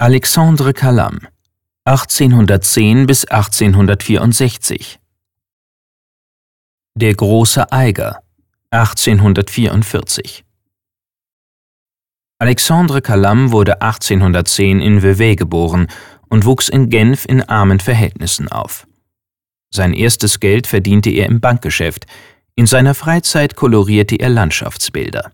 Alexandre Calam 1810 bis 1864 Der große Eiger 1844 Alexandre Calam wurde 1810 in Vevey geboren und wuchs in Genf in armen Verhältnissen auf. Sein erstes Geld verdiente er im Bankgeschäft, in seiner Freizeit kolorierte er Landschaftsbilder.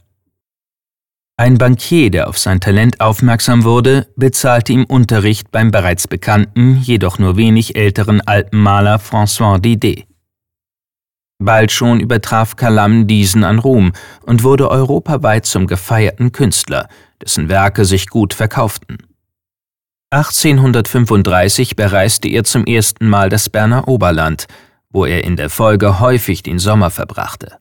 Ein Bankier, der auf sein Talent aufmerksam wurde, bezahlte ihm Unterricht beim bereits bekannten, jedoch nur wenig älteren Alpenmaler François Didet. Bald schon übertraf Calam diesen an Ruhm und wurde europaweit zum gefeierten Künstler, dessen Werke sich gut verkauften. 1835 bereiste er zum ersten Mal das Berner Oberland, wo er in der Folge häufig den Sommer verbrachte.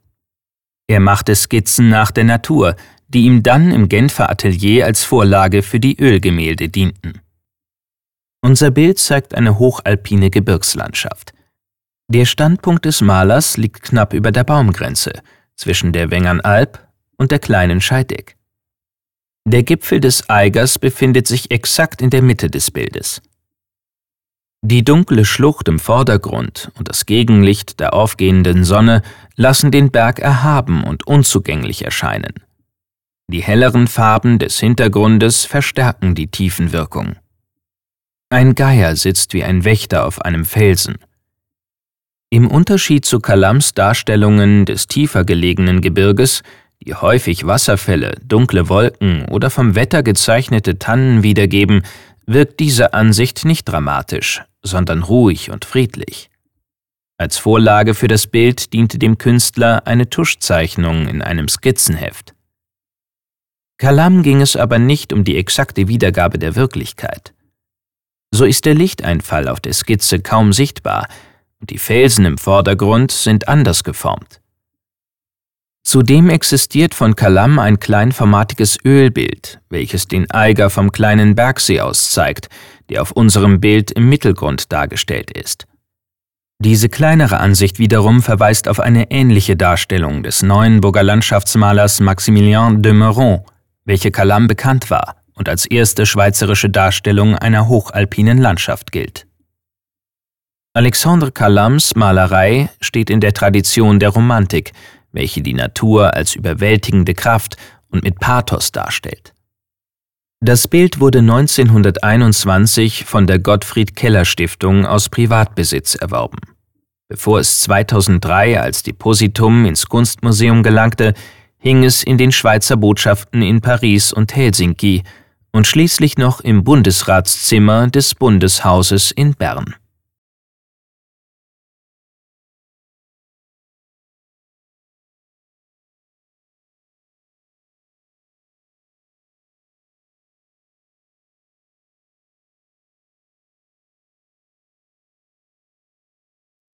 Er machte Skizzen nach der Natur, die ihm dann im Genfer Atelier als Vorlage für die Ölgemälde dienten. Unser Bild zeigt eine hochalpine Gebirgslandschaft. Der Standpunkt des Malers liegt knapp über der Baumgrenze, zwischen der Wengernalb und der kleinen Scheideck. Der Gipfel des Eigers befindet sich exakt in der Mitte des Bildes. Die dunkle Schlucht im Vordergrund und das Gegenlicht der aufgehenden Sonne lassen den Berg erhaben und unzugänglich erscheinen. Die helleren Farben des Hintergrundes verstärken die Tiefenwirkung. Ein Geier sitzt wie ein Wächter auf einem Felsen. Im Unterschied zu Kalams Darstellungen des tiefer gelegenen Gebirges, die häufig Wasserfälle, dunkle Wolken oder vom Wetter gezeichnete Tannen wiedergeben, wirkt diese Ansicht nicht dramatisch, sondern ruhig und friedlich. Als Vorlage für das Bild diente dem Künstler eine Tuschzeichnung in einem Skizzenheft. Kalam ging es aber nicht um die exakte Wiedergabe der Wirklichkeit. So ist der Lichteinfall auf der Skizze kaum sichtbar und die Felsen im Vordergrund sind anders geformt. Zudem existiert von Kalam ein kleinformatiges Ölbild, welches den Eiger vom kleinen Bergsee aus zeigt, der auf unserem Bild im Mittelgrund dargestellt ist. Diese kleinere Ansicht wiederum verweist auf eine ähnliche Darstellung des Neuenburger Landschaftsmalers Maximilien de Meuron, welche Calam bekannt war und als erste schweizerische Darstellung einer hochalpinen Landschaft gilt. Alexandre Calams Malerei steht in der Tradition der Romantik, welche die Natur als überwältigende Kraft und mit Pathos darstellt. Das Bild wurde 1921 von der Gottfried Keller Stiftung aus Privatbesitz erworben. Bevor es 2003 als Depositum ins Kunstmuseum gelangte, hing es in den Schweizer Botschaften in Paris und Helsinki und schließlich noch im Bundesratszimmer des Bundeshauses in Bern.